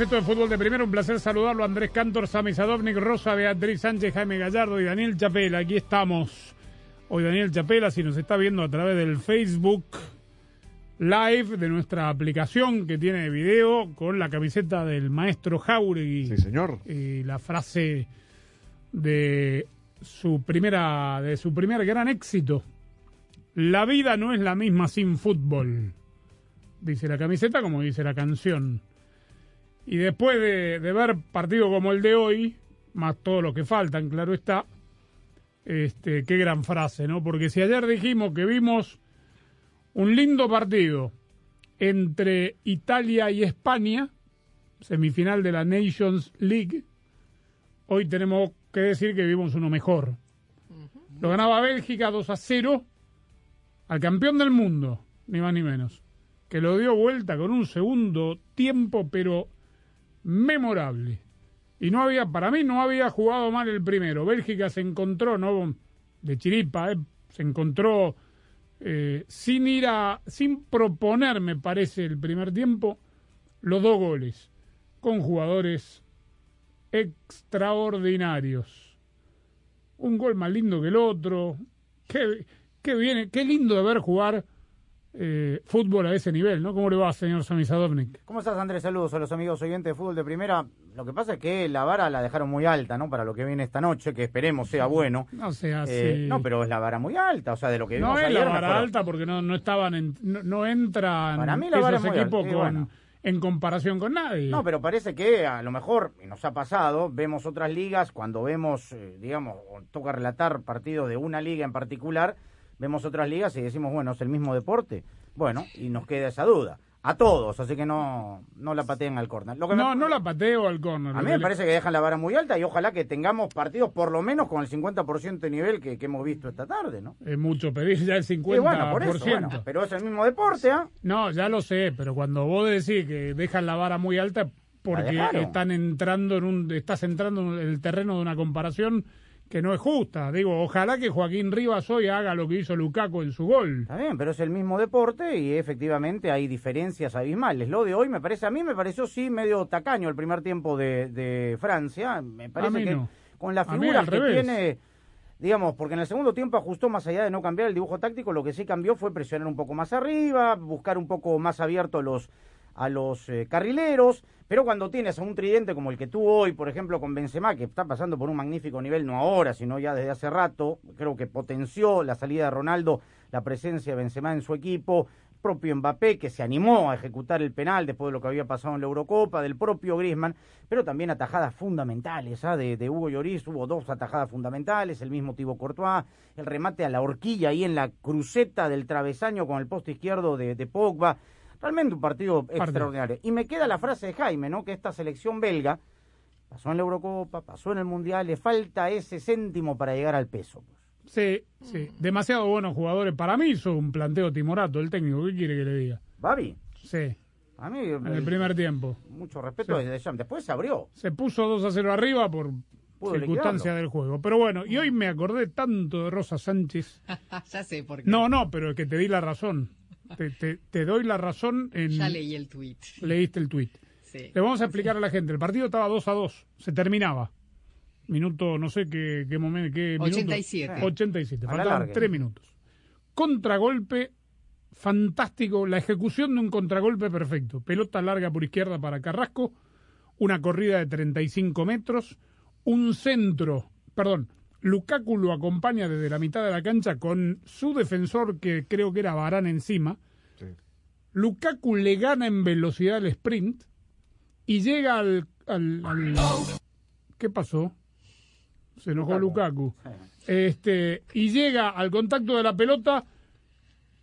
Va? Bienvenidos a esto de Fútbol de Primero. Un placer saludarlo. Andrés Cantor, Sami Sadovnik, Rosa, Beatriz Sánchez, Jaime Gallardo y Daniel Chapela. Aquí estamos. Hoy Daniel Chapela, si nos está viendo a través del Facebook Live de nuestra aplicación que tiene video con la camiseta del maestro Jauregui. Sí, señor. Y la frase de su primera de su primer gran éxito. La vida no es la misma sin fútbol. Dice la camiseta como dice la canción. Y después de, de ver partido como el de hoy, más todo lo que faltan, claro está, este, qué gran frase, ¿no? Porque si ayer dijimos que vimos un lindo partido entre Italia y España, semifinal de la Nations League, hoy tenemos que decir que vimos uno mejor. Lo ganaba Bélgica 2 a 0 al campeón del mundo, ni más ni menos, que lo dio vuelta con un segundo tiempo, pero memorable. Y no había, para mí no había jugado mal el primero. Bélgica se encontró, no de chiripa, eh, se encontró eh, sin ir a, sin proponer, me parece, el primer tiempo, los dos goles, con jugadores extraordinarios. Un gol más lindo que el otro. Qué, qué, bien, qué lindo de ver jugar eh, fútbol a ese nivel, ¿no? ¿Cómo le va, señor Samizadovnik? ¿Cómo estás, Andrés? Saludos a los amigos oyentes de fútbol de primera. Lo que pasa es que la vara la dejaron muy alta, ¿no? Para lo que viene esta noche, que esperemos sea bueno. No sea así. Eh, no, pero es la vara muy alta, o sea, de lo que No es ayer. la vara alta porque no, no estaban, en- no, no entran Para mí la vara es muy equipos alta, con, bueno. en comparación con nadie. No, pero parece que a lo mejor, y nos ha pasado, vemos otras ligas, cuando vemos, eh, digamos, toca relatar partidos de una liga en particular, vemos otras ligas y decimos, bueno, es el mismo deporte. Bueno, y nos queda esa duda. A todos, así que no, no la pateen al córner. Lo que me- no, no la pateo al córner. A mí me parece que dejan la vara muy alta y ojalá que tengamos partidos por lo menos con el 50% de nivel que, que hemos visto esta tarde, ¿no? Es mucho pedir ya el 50%. Y bueno, por eso, bueno, pero es el mismo deporte, ¿ah? No, ya lo sé, pero cuando vos decís que dejan la vara muy alta porque están entrando en un estás entrando en el terreno de una comparación que no es justa. Digo, ojalá que Joaquín Rivas hoy haga lo que hizo Lukaku en su gol. Está bien, pero es el mismo deporte y efectivamente hay diferencias abismales. Lo de hoy me parece, a mí me pareció sí medio tacaño el primer tiempo de, de Francia. Me parece que no. con las figuras que revés. tiene, digamos, porque en el segundo tiempo ajustó más allá de no cambiar el dibujo táctico, lo que sí cambió fue presionar un poco más arriba, buscar un poco más abierto los a los eh, carrileros, pero cuando tienes a un tridente como el que tuvo hoy, por ejemplo, con Benzema, que está pasando por un magnífico nivel, no ahora, sino ya desde hace rato, creo que potenció la salida de Ronaldo, la presencia de Benzema en su equipo, propio Mbappé, que se animó a ejecutar el penal después de lo que había pasado en la Eurocopa, del propio Griezmann, pero también atajadas fundamentales, ¿ah? de, Hugo Lloris hubo dos atajadas fundamentales, el mismo Thibaut Courtois, el remate a la horquilla ahí en la cruceta del travesaño con el poste izquierdo de, de Pogba, realmente un partido extraordinario. Y me queda la frase de Jaime, ¿no? Que esta selección belga pasó en la Eurocopa, pasó en el Mundial, le falta ese céntimo para llegar al peso. pues. Sí, sí. Demasiado buenos jugadores. Para mí hizo un planteo timorato el técnico. ¿Qué quiere que le diga? Babi, Sí, a mí en el primer tiempo. mucho respeto Sí. desde. Después se abrió. Se puso 2 a 0 arriba por Pudo circunstancia liquidarlo. del juego. Pero bueno, y hoy me acordé tanto de Rosa Sánchez. ya sé por qué. No, no, pero es que te di la razón. Te, te- te doy la razón en... Ya leí el tweet. Leíste el tuit. Sí. Le vamos a explicar a la gente. El partido estaba 2 a 2. Se terminaba. Minuto, no sé qué, qué momento. Qué minuto. 87. 87. A la Faltaban larga. 3 minutos. Contragolpe fantástico. La ejecución de un contragolpe perfecto. Pelota larga por izquierda para Carrasco. Una corrida de 35 metros. Un centro, perdón, Lukaku lo acompaña desde la mitad de la cancha con su defensor, que creo que era Barán encima. Lukaku le gana en velocidad el sprint y llega al, al- al- ¿Qué pasó? Se enojó Lukaku. Este, y llega al contacto de la pelota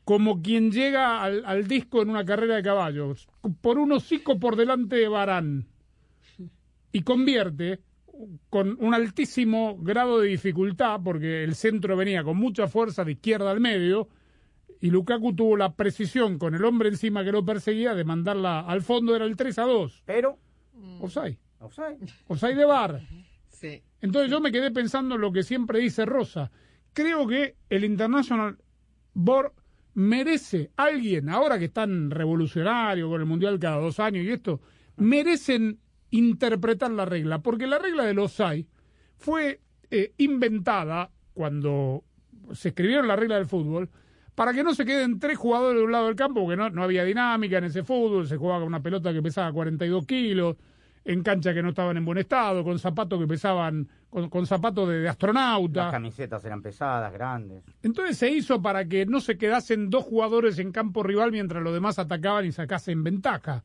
como quien llega al, al disco en una carrera de caballos, por un hocico por delante de Barán. Y convierte con un altísimo grado de dificultad, porque el centro venía con mucha fuerza de izquierda al medio, y Lukaku tuvo la precisión con el hombre encima que lo perseguía de mandarla al fondo, era el 3 a 2. Pero, Offside. offside. Offside de bar. Sí. Entonces yo me quedé pensando en lo que siempre dice Rosa. Creo que el International Board merece, alguien, ahora que están revolucionarios con el Mundial cada dos años y esto, merecen interpretar la regla, porque la regla del offside fue eh, inventada cuando se escribieron la regla del fútbol para que no se queden tres jugadores de un lado del campo, porque no, no había dinámica en ese fútbol, se jugaba con una pelota que pesaba 42 kilos, en cancha que no estaban en buen estado, con zapatos que pesaban, con, con zapatos de, de astronauta. Las camisetas eran pesadas, grandes. Entonces se hizo para que no se quedasen dos jugadores en campo rival mientras los demás atacaban y sacasen ventaja.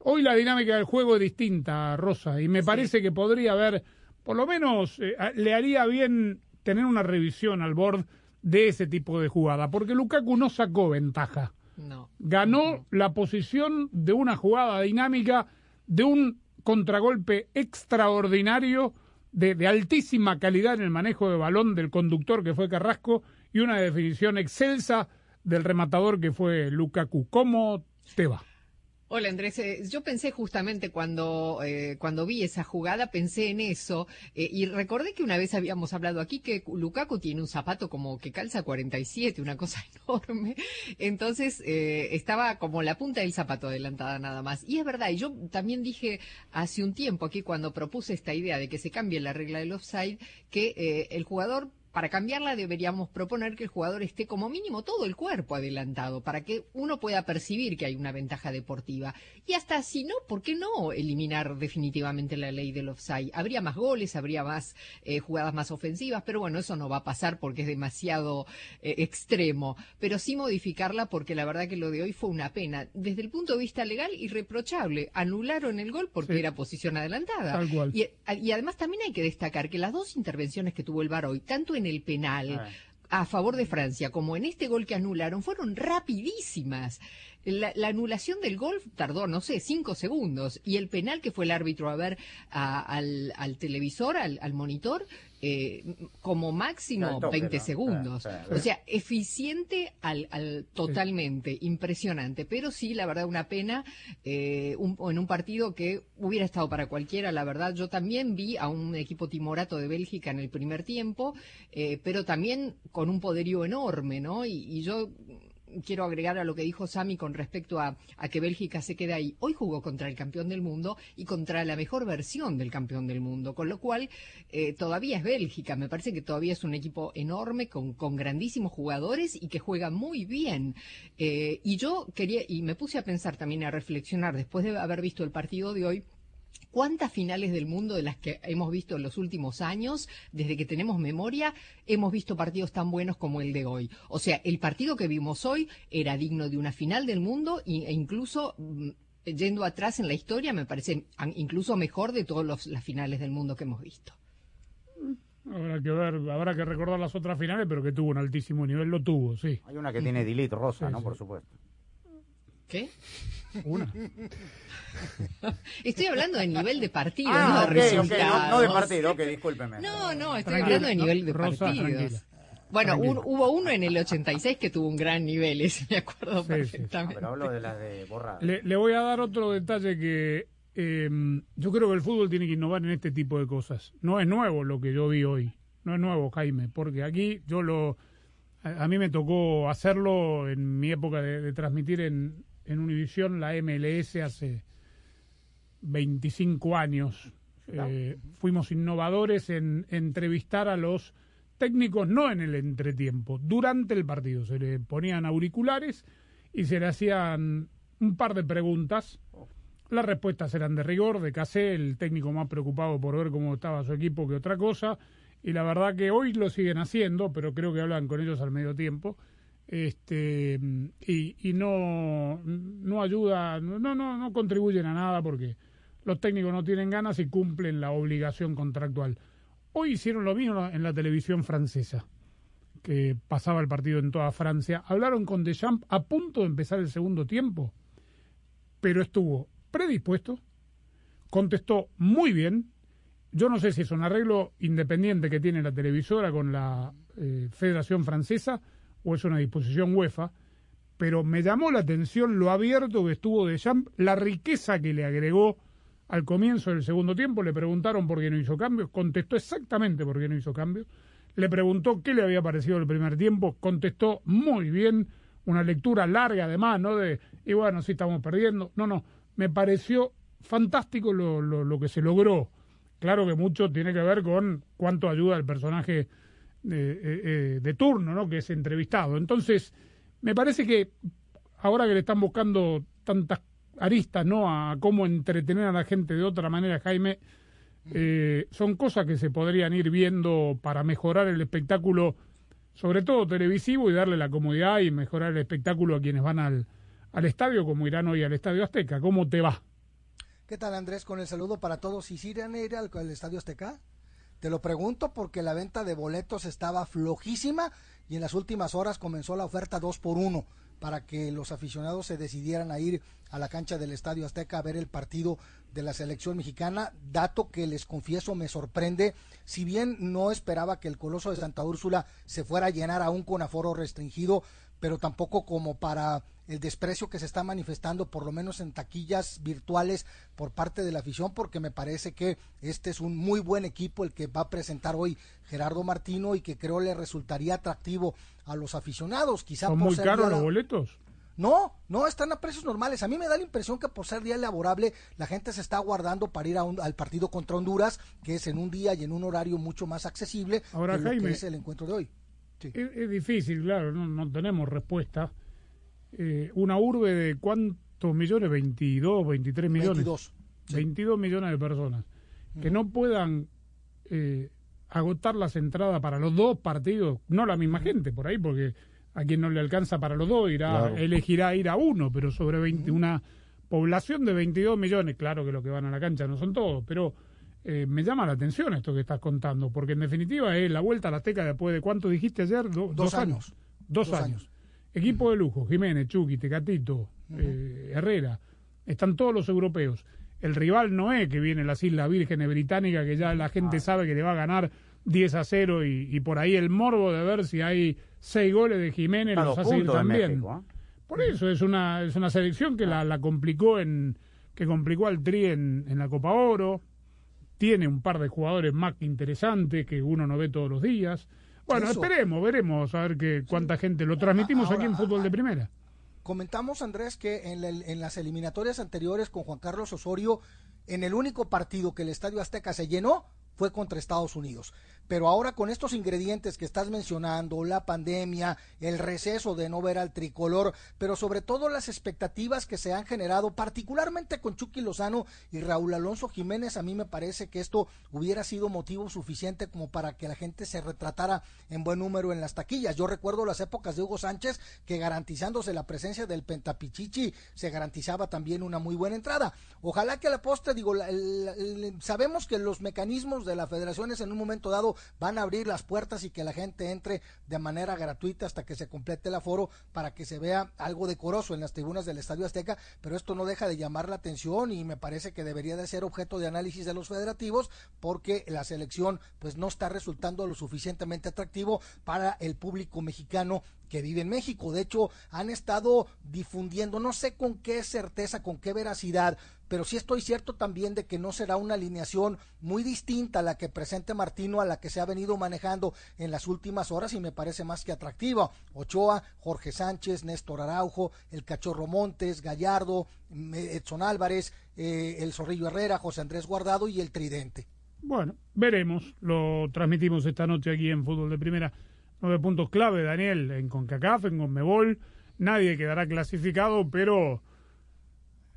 Hoy la dinámica del juego es distinta, Rosa, y me parece que podría haber, por lo menos, eh, le haría bien tener una revisión al board de ese tipo de jugada, porque Lukaku no sacó ventaja. No. Ganó la posición de una jugada dinámica, de un contragolpe extraordinario, de, de altísima calidad en el manejo de balón del conductor que fue Carrasco y una definición excelsa del rematador que fue Lukaku. ¿Cómo te va? Hola Andrés, Eh, yo pensé justamente cuando, eh, cuando vi esa jugada, pensé en eso eh, y recordé que una vez habíamos hablado aquí que Lukaku tiene un zapato como que calza 47, una cosa enorme, entonces eh, estaba como la punta del zapato adelantada nada más. Y es verdad, y yo también dije hace un tiempo aquí cuando propuse esta idea de que se cambie la regla del offside, que el jugador para cambiarla deberíamos proponer que el jugador esté como mínimo todo el cuerpo adelantado para que uno pueda percibir que hay una ventaja deportiva. Y hasta si no, ¿por qué no eliminar definitivamente la ley del offside? Habría más goles, habría más eh, jugadas más ofensivas, pero bueno, eso no va a pasar porque es demasiado eh, extremo. Pero sí modificarla porque la verdad que lo de hoy fue una pena. Desde el punto de vista legal, irreprochable. Anularon el gol porque Sí. era posición adelantada. Tal cual. Y, y además también hay que destacar que las dos intervenciones que tuvo el VAR hoy, tanto en el penal Ah. a favor de Francia como en este gol que anularon, fueron rapidísimas. La, la anulación del gol tardó, no sé, cinco segundos. Y el penal que fue el árbitro a ver a- al, al televisor, al, al monitor, eh, como máximo toque, 20 ¿no? segundos. O sea, eficiente al, al totalmente, impresionante. Pero sí, la verdad, una pena eh, un- en un partido que hubiera estado para cualquiera, la verdad. Yo también vi a un equipo timorato de Bélgica en el primer tiempo, eh, pero también con un poderío enorme, ¿no? Y, y yo quiero agregar a lo que dijo Sami con respecto a, que Bélgica se queda ahí. Hoy jugó contra el campeón del mundo y contra la mejor versión del campeón del mundo, con lo cual eh, todavía es Bélgica. Me parece que todavía es un equipo enorme con, con grandísimos jugadores y que juega muy bien. Eh, y yo quería, y me puse a pensar también, a reflexionar después de haber visto el partido de hoy, ¿Cuántas finales del mundo de las que hemos visto en los últimos años, desde que tenemos memoria, hemos visto partidos tan buenos como el de hoy? O sea, el partido que vimos hoy era digno de una final del mundo y- e incluso mm, yendo atrás en la historia me parece incluso mejor de todas las finales del mundo que hemos visto. Habrá que ver, habrá que recordar las otras finales, pero que tuvo un altísimo nivel, lo tuvo, sí. Hay una que tiene delete rosa, Sí, ¿no? sí. Por supuesto. ¿Qué? Una. Estoy hablando de nivel de partido, Ah, no de ok, ok, no, no de partido, ok, discúlpeme. No, no, estoy Tranquila, hablando de nivel de Rosa, partidos. tranquila. Bueno, Tranquila. un- hubo uno en el 86 que tuvo un gran nivel, ese me acuerdo Sí, sí. Ah, perfectamente. pero hablo de las de. Le, le voy a dar otro detalle que eh, yo creo que el fútbol tiene que innovar en este tipo de cosas. No es nuevo lo que yo vi hoy. No es nuevo, Jaime, porque aquí yo lo... A, a mí me tocó hacerlo en mi época de, de transmitir en, en Univisión la MLS hace 25 años. Eh, fuimos innovadores en entrevistar a los técnicos, no en el entretiempo, durante el partido. Se le ponían auriculares y se le hacían un par de preguntas. Las respuestas eran de rigor, de casé, el técnico más preocupado por ver cómo estaba su equipo que otra cosa. y la verdad que hoy lo siguen haciendo, pero creo que hablan con ellos al medio tiempo. Este, y, no, no ayuda, no, no, no contribuyen a nada porque los técnicos no tienen ganas y cumplen la obligación contractual. Hoy hicieron lo mismo en la televisión francesa, que pasaba el partido en toda Francia. Hablaron con Deschamps a punto de empezar el segundo tiempo, pero estuvo predispuesto, contestó muy bien. Yo no sé si es un arreglo independiente que tiene la televisora con la eh, Federación Francesa o es una disposición UEFA, pero me llamó la atención lo abierto que estuvo Deschamps, la riqueza que le agregó al comienzo del segundo tiempo, le preguntaron por qué no hizo cambios, contestó exactamente por qué no hizo cambios, le preguntó qué le había parecido el primer tiempo, contestó muy bien, una lectura larga además, ¿no? De, y bueno, sí estamos perdiendo. No, no, me pareció fantástico lo, lo, que se logró. Claro que mucho tiene que ver con cuánto ayuda el personaje de, eh, eh, de turno, ¿no? Que es entrevistado. Entonces, me parece que ahora que le están buscando tantas aristas, ¿no? A cómo entretener a la gente de otra manera, Jaime, eh, son cosas que se podrían ir viendo para mejorar el espectáculo, sobre todo televisivo, y darle la comodidad y mejorar el espectáculo a quienes van al, al estadio, como irán hoy al Estadio Azteca. ¿Cómo te va? ¿Qué tal Andrés? Con el saludo para todos. ¿Y si irán a ir al, al Estadio Azteca? Te lo pregunto porque la venta de boletos estaba flojísima y en las últimas horas comenzó la oferta 2 por 1 para que los aficionados se decidieran a ir a la cancha del Estadio Azteca a ver el partido de la selección mexicana, dato que les confieso me sorprende, si bien no esperaba que el Coloso de Santa Úrsula se fuera a llenar aún con aforo restringido, pero tampoco como para el desprecio que se está manifestando, por lo menos en taquillas virtuales por parte de la afición, porque me parece que este es un muy buen equipo el que va a presentar hoy Gerardo Martino y que creo le resultaría atractivo a los aficionados. Quizá ¿Son muy caros los boletos? No, no, están a precios normales. A mí me da la impresión que por ser día laborable la gente se está guardando para ir a al partido contra Honduras, que es en un día y en un horario mucho más accesible Ahora, Jaime, es el encuentro de hoy. Es, difícil, claro, no, tenemos respuesta. Eh, una urbe de cuántos millones, 22, 23 millones. 22. 22 millones de personas. Que no puedan eh, agotar las entradas para los dos partidos, no la misma gente por ahí, porque a quien no le alcanza para los dos irá, elegirá ir a uno, pero sobre 20, una población de 22 millones, claro que los que van a la cancha no son todos, pero eh, me llama la atención esto que estás contando, porque en definitiva es la vuelta a la Azteca después de cuánto dijiste ayer, dos, años. Dos, años. Equipo de lujo, Jiménez, Chucky, Tecatito, eh, Herrera, están todos los europeos. El rival no es que viene las Islas Vírgenes Británicas, que ya la gente ah. sabe que le va a ganar 10 a 0 y, por ahí el morbo de ver si hay seis goles de Jiménez los hace ir también. ¿eh? Por eso es una, es una selección que la, la complicó en que complicó al Tri en, en la Copa Oro, tiene un par de jugadores más interesantes que uno no ve todos los días. Bueno, esperemos, veremos a ver que, cuánta gente lo transmitimos aquí en Fútbol de Primera. Comentamos, Andrés, que en, en, las eliminatorias anteriores con Juan Carlos Osorio, en el único partido que el Estadio Azteca se llenó fue contra Estados Unidos. Pero ahora con estos ingredientes que estás mencionando, la pandemia, el receso de no ver al tricolor, pero sobre todo las expectativas que se han generado, particularmente con Chucky Lozano y Raúl Alonso Jiménez, a mí me parece que esto hubiera sido motivo suficiente como para que la gente se retratara en buen número en las taquillas. Yo recuerdo las épocas de Hugo Sánchez que garantizándose la presencia del Pentapichichi se garantizaba también una muy buena entrada. Ojalá que a la postre, digo, sabemos que los mecanismos de las federaciones en un momento dado van a abrir las puertas y que la gente entre de manera gratuita hasta que se complete el aforo para que se vea algo decoroso en las tribunas del Estadio Azteca, pero esto no deja de llamar la atención y me parece que debería de ser objeto de análisis de los federativos porque la selección pues no está resultando lo suficientemente atractivo para el público mexicano que vive en México. De hecho, han estado difundiendo, no sé con qué certeza, con qué veracidad, pero sí estoy cierto también de que no será una alineación muy distinta a la que presente Martino, a la que se ha venido manejando en las últimas horas y me parece más que atractiva. Ochoa, Jorge Sánchez, Néstor Araujo, el Cachorro Montes, Gallardo, Edson Álvarez, eh, el Zorrillo Herrera, José Andrés Guardado y el Tridente. Bueno, veremos. Lo transmitimos esta noche aquí en Fútbol de Primera. Nueve puntos clave, Daniel, en CONCACAF, en CONMEBOL. Nadie quedará clasificado, pero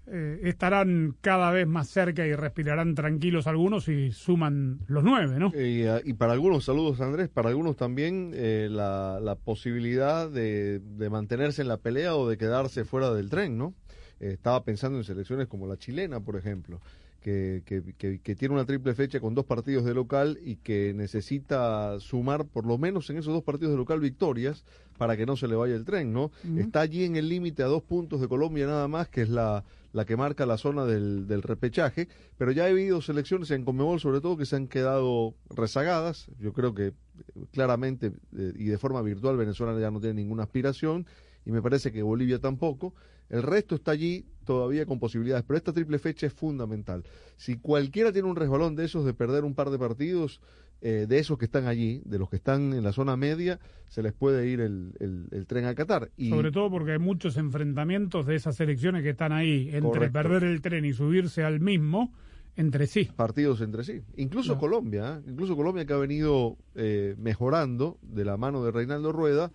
eh, estarán cada vez más cerca y respirarán tranquilos algunos y suman los nueve, ¿no? Y, ah, y para algunos, saludos Andrés, para algunos también eh, la, la posibilidad de, de mantenerse en la pelea o de quedarse fuera del tren, ¿no? Eh, estaba pensando en selecciones como la chilena, por ejemplo, que, que, que- que tiene una triple fecha con dos partidos de local y que necesita sumar por lo menos en esos dos partidos de local victorias para que no se le vaya el tren, ¿no? Está allí en el límite a dos puntos de Colombia nada más, que es la, la que marca la zona del, del repechaje, pero ya ha habido selecciones en Conmebol sobre todo que se han quedado rezagadas, yo creo que eh, claramente eh, y de forma virtual Venezuela ya no tiene ninguna aspiración y me parece que Bolivia tampoco. El resto está allí todavía con posibilidades, pero esta triple fecha es fundamental. Si cualquiera tiene un resbalón de esos de perder un par de partidos, eh, de esos que están allí, de los que están en la zona media, se les puede ir el, el- el tren a Qatar. Y Sobre todo porque hay muchos enfrentamientos de esas selecciones que están ahí, entre Correcto. perder el tren y subirse al mismo, entre sí. partidos entre sí. Incluso No. Colombia, ¿eh? incluso Colombia que ha venido eh, mejorando de la mano de Reinaldo Rueda,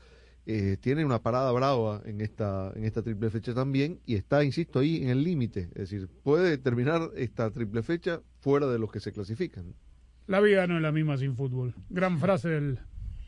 eh, tiene una parada brava en esta, en esta triple fecha también y está, insisto, ahí en el límite. Es decir, puede terminar esta triple fecha fuera de los que se clasifican. La vida no es la misma sin fútbol. Gran frase del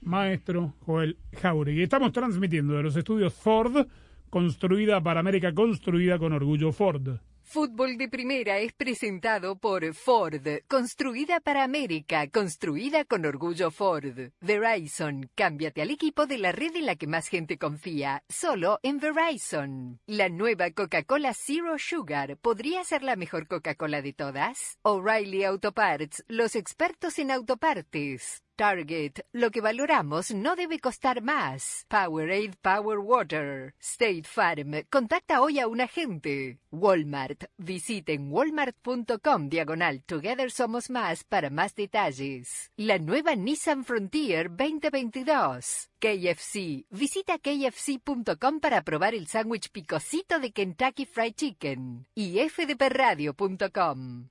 maestro Joel Jauregui. Estamos transmitiendo de los estudios Ford, construida para América, construida con orgullo Ford. Fútbol de Primera es presentado por Ford, construida para América, construida con orgullo Ford. Verizon, cámbiate al equipo de la red en la que más gente confía, solo en Verizon. La nueva Coca-Cola Zero Sugar podría ser la mejor Coca-Cola de todas. O'Reilly Auto Parts, los expertos en autopartes. Target, lo que valoramos no debe costar más. Powerade Power Water. State Farm, contacta hoy a un agente. Walmart, visiten walmart.com diagonal Together Somos Más para más detalles. La nueva Nissan Frontier 2022. KFC, visita kfc.com para probar el sándwich picosito de Kentucky Fried Chicken. Y fdpradio.com.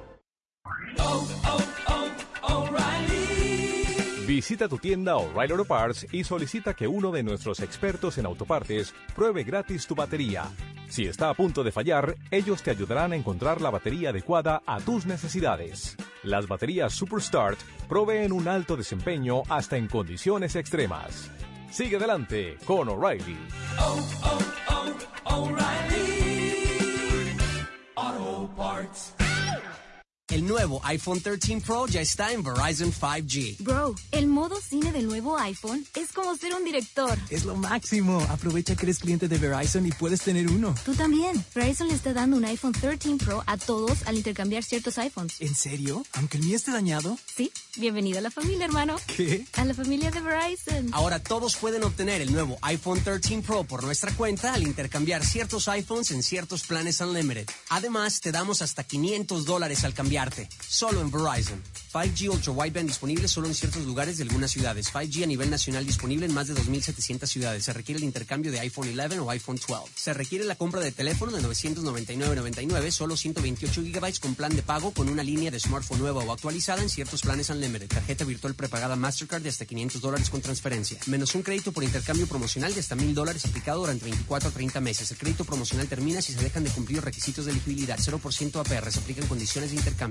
Visita tu tienda O'Reilly Auto Parts y solicita que uno de nuestros expertos en autopartes pruebe gratis tu batería. Si está a punto de fallar, ellos te ayudarán a encontrar la batería adecuada a tus necesidades. Las baterías Superstart proveen un alto desempeño hasta en condiciones extremas. Sigue adelante con O'Reilly. El nuevo iPhone 13 Pro ya está en Verizon 5G. Bro, el modo cine del nuevo iPhone es como ser un director. Es lo máximo. Aprovecha que eres cliente de Verizon y puedes tener uno. Tú también. Verizon le está dando un iPhone 13 Pro a todos al intercambiar ciertos iPhones. ¿En serio? ¿Aunque el mío esté dañado? Sí. Bienvenido a la familia, hermano. ¿Qué? A la familia de Verizon. Ahora todos pueden obtener el nuevo iPhone 13 Pro por nuestra cuenta al intercambiar ciertos iPhones en ciertos planes Unlimited. Además, te damos hasta 500 dólares al Solo en Verizon. 5G Ultra Wideband disponible solo en ciertos lugares de algunas ciudades. 5G a nivel nacional disponible en más de 2.700 ciudades. Se requiere el intercambio de iPhone 11 o iPhone 12. Se requiere la compra de teléfono de 999.99, solo 128 GB con plan de pago con una línea de smartphone nueva o actualizada en ciertos planes Unlimited. Tarjeta virtual prepagada Mastercard de hasta 500 dólares con transferencia. Menos un crédito por intercambio promocional de hasta 1.000 dólares aplicado durante 24 a 30 meses. El crédito promocional termina si se dejan de cumplir requisitos de elegibilidad. 0% APR. Se aplican condiciones de intercambio.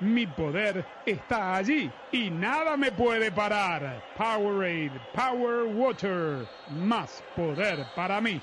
Mi poder está allí y nada me puede parar. Powerade, Power Water, más poder para mí.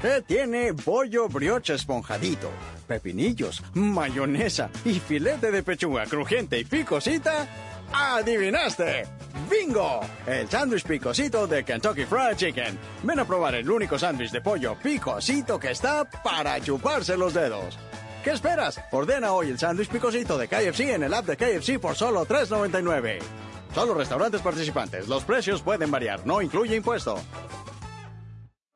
¿Qué tiene pollo brioche esponjadito? pepinillos, mayonesa y filete de pechuga crujiente y picosita, ¡adivinaste! ¡Bingo! El sándwich picosito de Kentucky Fried Chicken. Ven a probar el único sándwich de pollo picosito que está para chuparse los dedos. ¿Qué esperas? Ordena hoy el sándwich picosito de KFC en el app de KFC por solo $3.99. Solo restaurantes participantes. Los precios pueden variar. No incluye impuesto.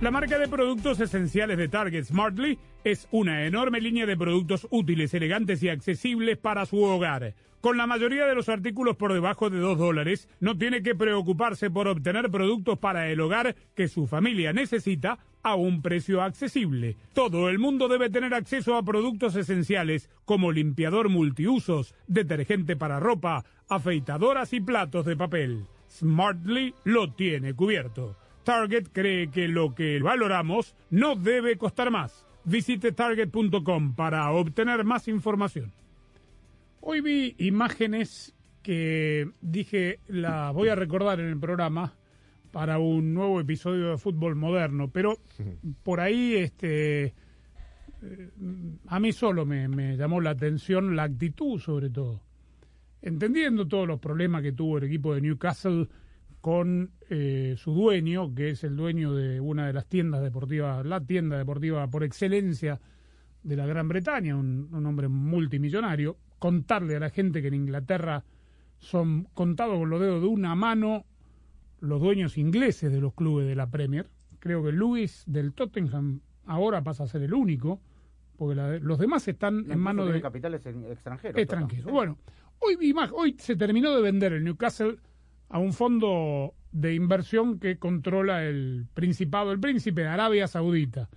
La marca de productos esenciales de Target Smartly es una enorme línea de productos útiles, elegantes y accesibles para su hogar. Con la mayoría de los artículos por debajo de 2 dólares, no tiene que preocuparse por obtener productos para el hogar que su familia necesita a un precio accesible. Todo el mundo debe tener acceso a productos esenciales como limpiador multiusos, detergente para ropa, afeitadoras y platos de papel. Smartly lo tiene cubierto. Target cree que lo que valoramos no debe costar más. Visite target.com para obtener más información. Hoy vi imágenes que dije las voy a recordar en el programa para un nuevo episodio de fútbol moderno, pero por ahí este eh, a mí solo me, me llamó la atención la actitud sobre todo. Entendiendo todos los problemas que tuvo el equipo de Newcastle con eh, su dueño, que es el dueño de una de las tiendas deportivas, la tienda deportiva por excelencia de la Gran Bretaña, un, un hombre multimillonario, contarle a la gente que en Inglaterra son contados con los dedos de una mano los dueños ingleses de los clubes de la Premier. Creo que Luis del Tottenham ahora pasa a ser el único, porque la- los demás están en manos de capitales extranjeros. extranjeros. Bueno, hoy, hoy se terminó de vender el Newcastle a un fondo de inversión que controla el Principado, el Príncipe de Arabia Saudita.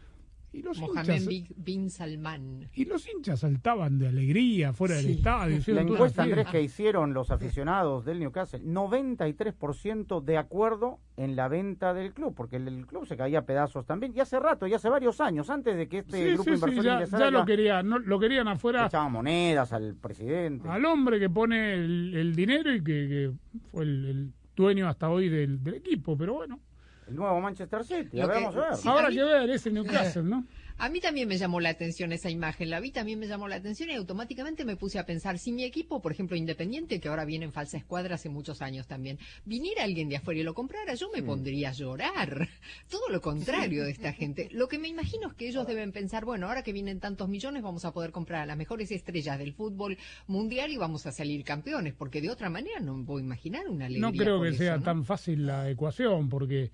Y los Mohamed hinchas, Bin- Salman. y los hinchas saltaban de alegría fuera del Sí. estadio. La encuesta, Andrés, que hicieron los aficionados del Newcastle, 93% de acuerdo en la venta del club, porque el, el club se caía a pedazos también, y hace rato, y hace varios años, antes de que este Sí, grupo sí, sí, inversor ya, lo querían, no, lo querían afuera echaban monedas al presidente. al hombre que pone el, el dinero y que, que fue el, el dueño hasta hoy del, del equipo, pero bueno. El nuevo Manchester City, Lo a ver, que- vamos a ver. sí, Habrá a mí- que ver ese Newcastle, ¿no? A mí también me llamó la atención esa imagen, la vi, también me llamó la atención y automáticamente me puse a pensar, si mi equipo, por ejemplo, Independiente, que ahora viene en falsa escuadra hace muchos años también, viniera alguien de afuera y lo comprara, yo me Mm. pondría a llorar. Todo lo contrario de esta gente. Lo que me imagino es que ellos deben pensar, bueno, ahora que vienen tantos millones vamos a poder comprar a las mejores estrellas del fútbol mundial y vamos a salir campeones, porque de otra manera no me puedo imaginar una alegría. No creo que eso, sea ¿no? tan fácil la ecuación, porque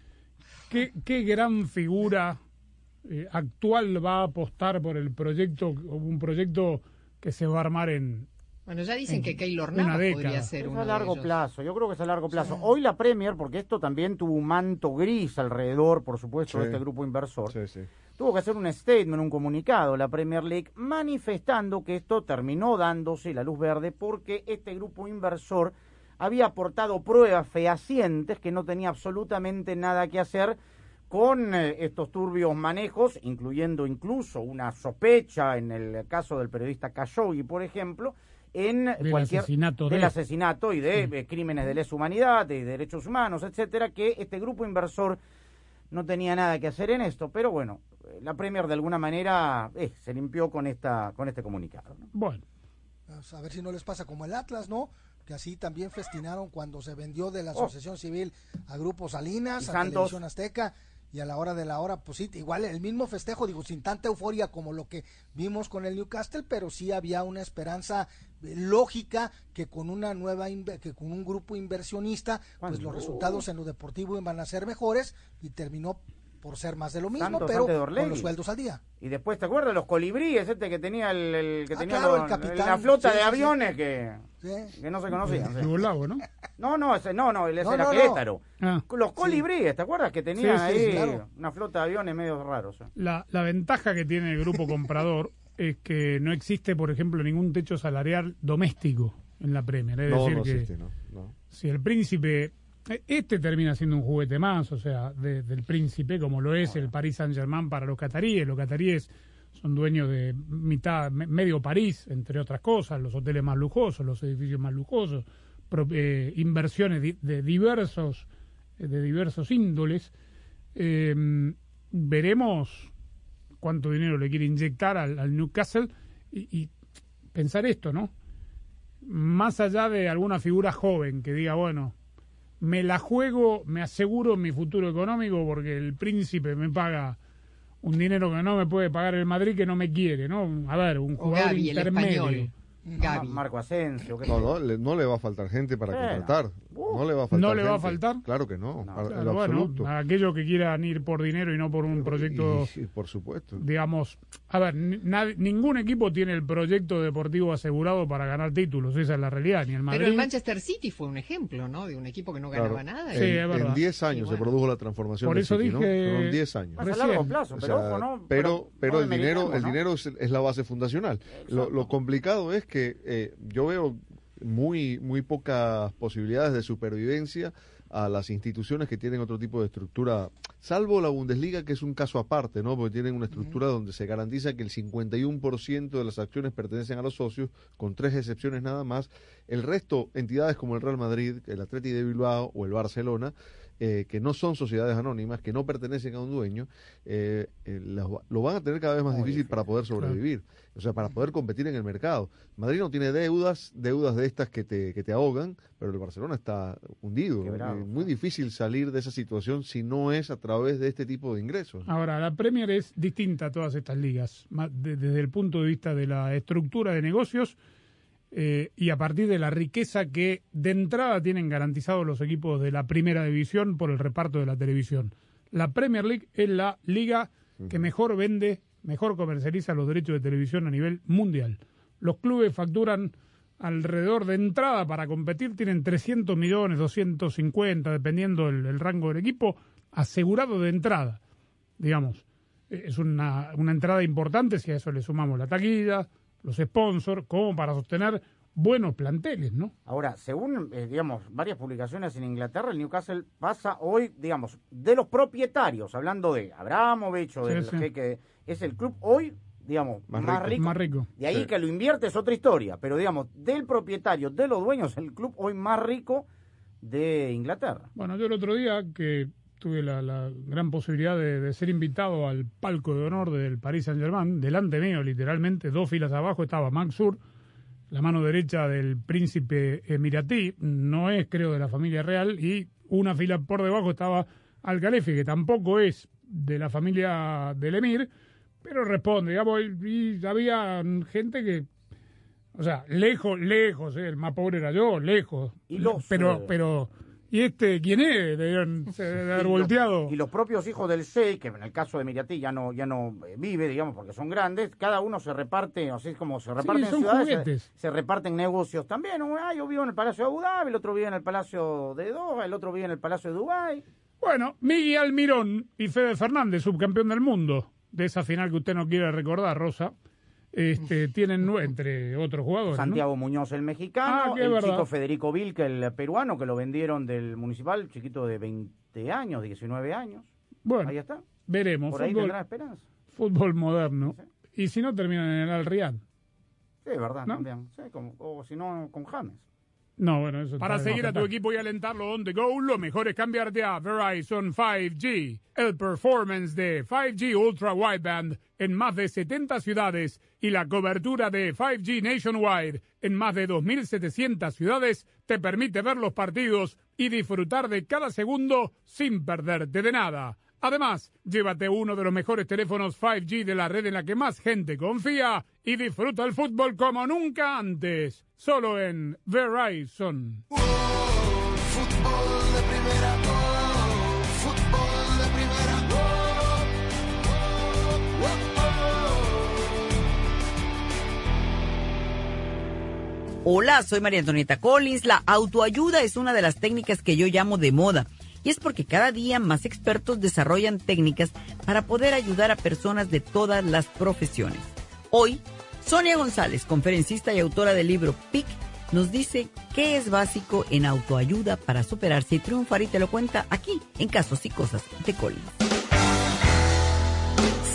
qué, qué gran figura eh, actual va a apostar por el proyecto, un proyecto que se va a armar en... Bueno, ya dicen en que Keylor Navas podría ser Es uno a largo de ellos. plazo, yo creo que es a largo plazo. Hoy la Premier, porque esto también tuvo un manto gris alrededor, por supuesto, de este grupo inversor, Sí, sí. tuvo que hacer un statement, un comunicado, la Premier League, manifestando que esto terminó dándose la luz verde porque este grupo inversor había aportado pruebas fehacientes que no tenía absolutamente nada que hacer con eh, estos turbios manejos, incluyendo incluso una sospecha en el caso del periodista Khashoggi, por ejemplo, en Del cualquier asesinato del de- asesinato y de eh, crímenes de lesa humanidad, de derechos humanos, etcétera, que este grupo inversor no tenía nada que hacer en esto, pero bueno, eh, la Premier de alguna manera eh, se limpió con esta con este comunicado. ¿no? Bueno, a ver si no les pasa como el Atlas, ¿no? Que así también festinaron cuando se vendió de la Oh. Asociación Civil a Grupo Salinas, Y a Santos. Televisión Azteca. Y a la hora de la hora, pues sí, igual el mismo festejo, digo, sin tanta euforia como lo que vimos con el Newcastle, pero sí había una esperanza eh, lógica que con una nueva, que con un grupo inversionista, pues los resultados en lo deportivo iban a ser mejores y terminó por ser más de lo mismo, Santos pero con los sueldos al día. Y después, ¿te acuerdas los colibríes este que tenía el, el- que Ah, tenía claro, los- el capitán. la flota Sí, de sí. aviones que, que no se conocían? sí. Yugoslavio, ¿no? No, no, ese, no, no, ese No, era no. Querétaro. Ah. Los colibríes, ¿te acuerdas? Que tenían Sí, sí, ahí claro. una flota de aviones medio raros. eh. La, la ventaja que tiene el grupo comprador es que no existe, por ejemplo, ningún techo salarial doméstico en la Premier. Es No, decir, no que existe, no, no. si el príncipe. Este termina siendo un juguete más, o sea, de- del príncipe, como lo es el Paris Saint-Germain para los cataríes. Los cataríes son dueños de mitad, me- medio París, entre otras cosas, los hoteles más lujosos, los edificios más lujosos, pro- eh, inversiones di- de diversos, de diversos índoles. Eh, veremos cuánto dinero le quiere inyectar al, al Newcastle y, y pensar esto, ¿no? Más allá de alguna figura joven que diga, bueno, me la juego, me aseguro mi futuro económico porque el príncipe me paga un dinero que no me puede pagar el Madrid que no me quiere, ¿no? A ver, un jugador Gaby, el intermedio. español. Gaby. Ma- Marco Asensio. qué No, no, le, no le va a faltar gente para Bueno. contratar. No le va a faltar. ¿No le va a gente. faltar? Claro que no, para- en Claro, lo bueno, absoluto. a aquellos que quieran ir por dinero y no por un proyecto, Y- y por supuesto. digamos, a ver, ningún equipo tiene el proyecto deportivo asegurado para ganar títulos, esa es la realidad, ni el Madrid. Pero el Manchester City fue un ejemplo, ¿no? De un equipo que no ganaba Claro. nada. Sí, en, es verdad. en 10 años se produjo la transformación Por del eso City, ¿no? dije- Fueron 10 años. A largo plazo, O pero sea, ojo, ¿no? pero, pero no el dinero, el ¿no? dinero es, es la base fundacional. Lo, lo complicado es que eh, yo veo muy, muy pocas posibilidades de supervivencia a las instituciones que tienen otro tipo de estructura, salvo la Bundesliga, que es un caso aparte, ¿no? Porque tienen una estructura donde se garantiza que el 51% de las acciones pertenecen a los socios, con tres excepciones nada más. El resto, entidades como el Real Madrid, el Atleti de Bilbao o el Barcelona, eh, que no son sociedades anónimas, que no pertenecen a un dueño, eh, eh, lo van a tener cada vez más Muy difícil para poder sobrevivir, o sea, para poder competir en el mercado. Madrid no tiene deudas, deudas de estas que te, que te ahogan, pero el Barcelona está hundido. Eh, muy difícil salir de esa situación si no es a través de este tipo de ingresos. Ahora, la Premier es distinta a todas estas ligas, desde el punto de vista de la estructura de negocios eh, y a partir de la riqueza que de entrada tienen garantizados los equipos de la primera división por el reparto de la televisión. La Premier League es la liga que mejor vende, mejor comercializa los derechos de televisión a nivel mundial. Los clubes facturan alrededor de entrada para competir, tienen 300 millones, 250, dependiendo el, el rango del equipo, asegurado de entrada digamos, eh, es una, una entrada importante si a eso le sumamos la taquilla, los sponsors, como para sostener buenos planteles, ¿no? Ahora, según, eh, digamos, varias publicaciones en Inglaterra, el Newcastle pasa hoy, digamos, de los propietarios, hablando de Abramovich o Sí, sí. jeque, es el club hoy, digamos, Más más, rico. rico. Más rico. De ahí Sí. que lo invierte es otra historia, pero digamos, del propietario, de los dueños, el club hoy más rico de Inglaterra. Bueno, yo el otro día que tuve la, la gran posibilidad de, de ser invitado al palco de honor del Paris Saint-Germain, delante mío, literalmente, dos filas abajo estaba Mansur, la mano derecha del príncipe emiratí, no es creo de la familia real, y una fila por debajo estaba Al-Khalefi, que tampoco es de la familia del emir, pero responde, digamos, y, y había gente que, o sea, lejos, lejos, eh, el más pobre era yo, lejos, Y los, pero, eh, pero, ¿y este quién es? Debe haber volteado. Y los propios hijos del Sheikh, que en el caso de Miriatí ya no, ya no eh, vive, digamos, porque son grandes, cada uno se reparte, así es como se reparten son ciudades, se, juguetes. se reparten negocios también. Un- Ah, yo vivo en el Palacio de Abu Dhabi, el otro vive en el Palacio de Doha, el otro vive en el Palacio de Dubái. Bueno, Miguel Almirón y Fede Fernández, subcampeón del mundo, de esa final que usted no quiere recordar, Rosa, este, tienen entre otros jugadores. ¿no? Santiago Muñoz, el mexicano, Ah, el verdad. chico Federico Vilca, el peruano, que lo vendieron del municipal, chiquito de 20 años, 19 años. Bueno, Ahí está. veremos. Por ahí Fútbol, tendrá esperanza. fútbol moderno. Y si no, terminan en el Al Riyad. Sí, es verdad, ¿No? también. Sí, como- o si no, con James. No, bueno, eso Para seguir a tu equipo y alentarlo on the go, lo mejor es cambiarte a Verizon 5G. El performance de 5G Ultra Wideband en más de 70 ciudades y la cobertura de 5G Nationwide en más de 2.700 ciudades te permite ver los partidos y disfrutar de cada segundo sin perderte de nada. Además, llévate uno de los mejores teléfonos 5G de la red en la que más gente confía y disfruta el fútbol como nunca antes. Solo en Verizon. Hola, soy María Antonieta Collins. La autoayuda es una de las técnicas que yo llamo de moda. Y es porque cada día más expertos desarrollan técnicas para poder ayudar a personas de todas las profesiones. Hoy, Sonia González, conferencista y autora del libro PIC, nos dice qué es básico en autoayuda para superarse y triunfar y te lo cuenta aquí en Casos y Cosas de Collins.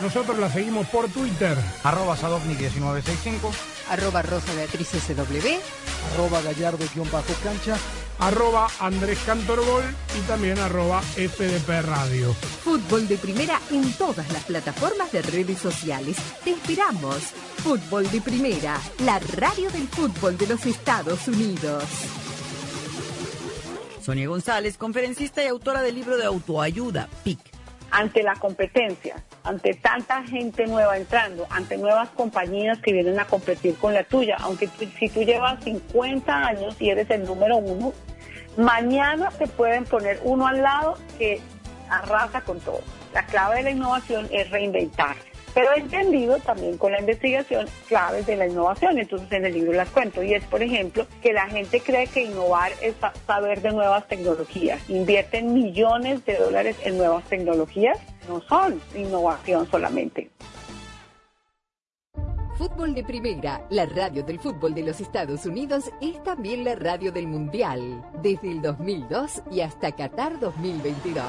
Nosotros la seguimos por Twitter. Arroba Sadovnik1965. Arroba Rosa Beatriz SW. Arroba Gallardo-cancha. Arroba Andrés Cantorgol y también arroba FDP Radio. Fútbol de Primera en todas las plataformas de redes sociales. Te esperamos. Fútbol de Primera, la radio del fútbol de los Estados Unidos. Sonia González, conferencista y autora del libro de autoayuda, PIC. Ante la competencia, ante tanta gente nueva entrando, ante nuevas compañías que vienen a competir con la tuya, aunque si tú llevas 50 años y eres el número uno, mañana te pueden poner uno al lado que arrasa con todo. La clave de la innovación es reinventarse. Pero he entendido también con la investigación claves de la innovación, entonces en el libro las cuento. Y es, por ejemplo, que la gente cree que innovar es sa- saber de nuevas tecnologías. Invierten millones de dólares en nuevas tecnologías. No son innovación solamente. Fútbol de Primera, la radio del fútbol de los Estados Unidos, es también la radio del Mundial, desde el 2002 y hasta Qatar 2022.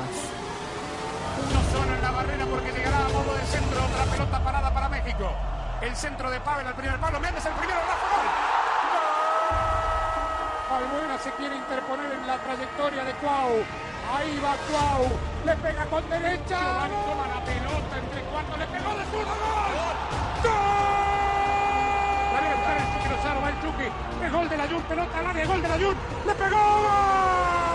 Pelota parada para México. El centro de Pavel al primer palo. Méndez el primero. Rafa gol. Albuena se quiere interponer en la trayectoria de Cuau. Ahí va Cuau. Le pega con derecha. Giovanni toma la pelota entre cuartos. Le pegó de zurdo. ¡Gol! ¡Gol! El Chucky. Va el Chucky. Es gol de la Jun. Pelota al área. Gol de la Jun. Le pegó. ¡Gol!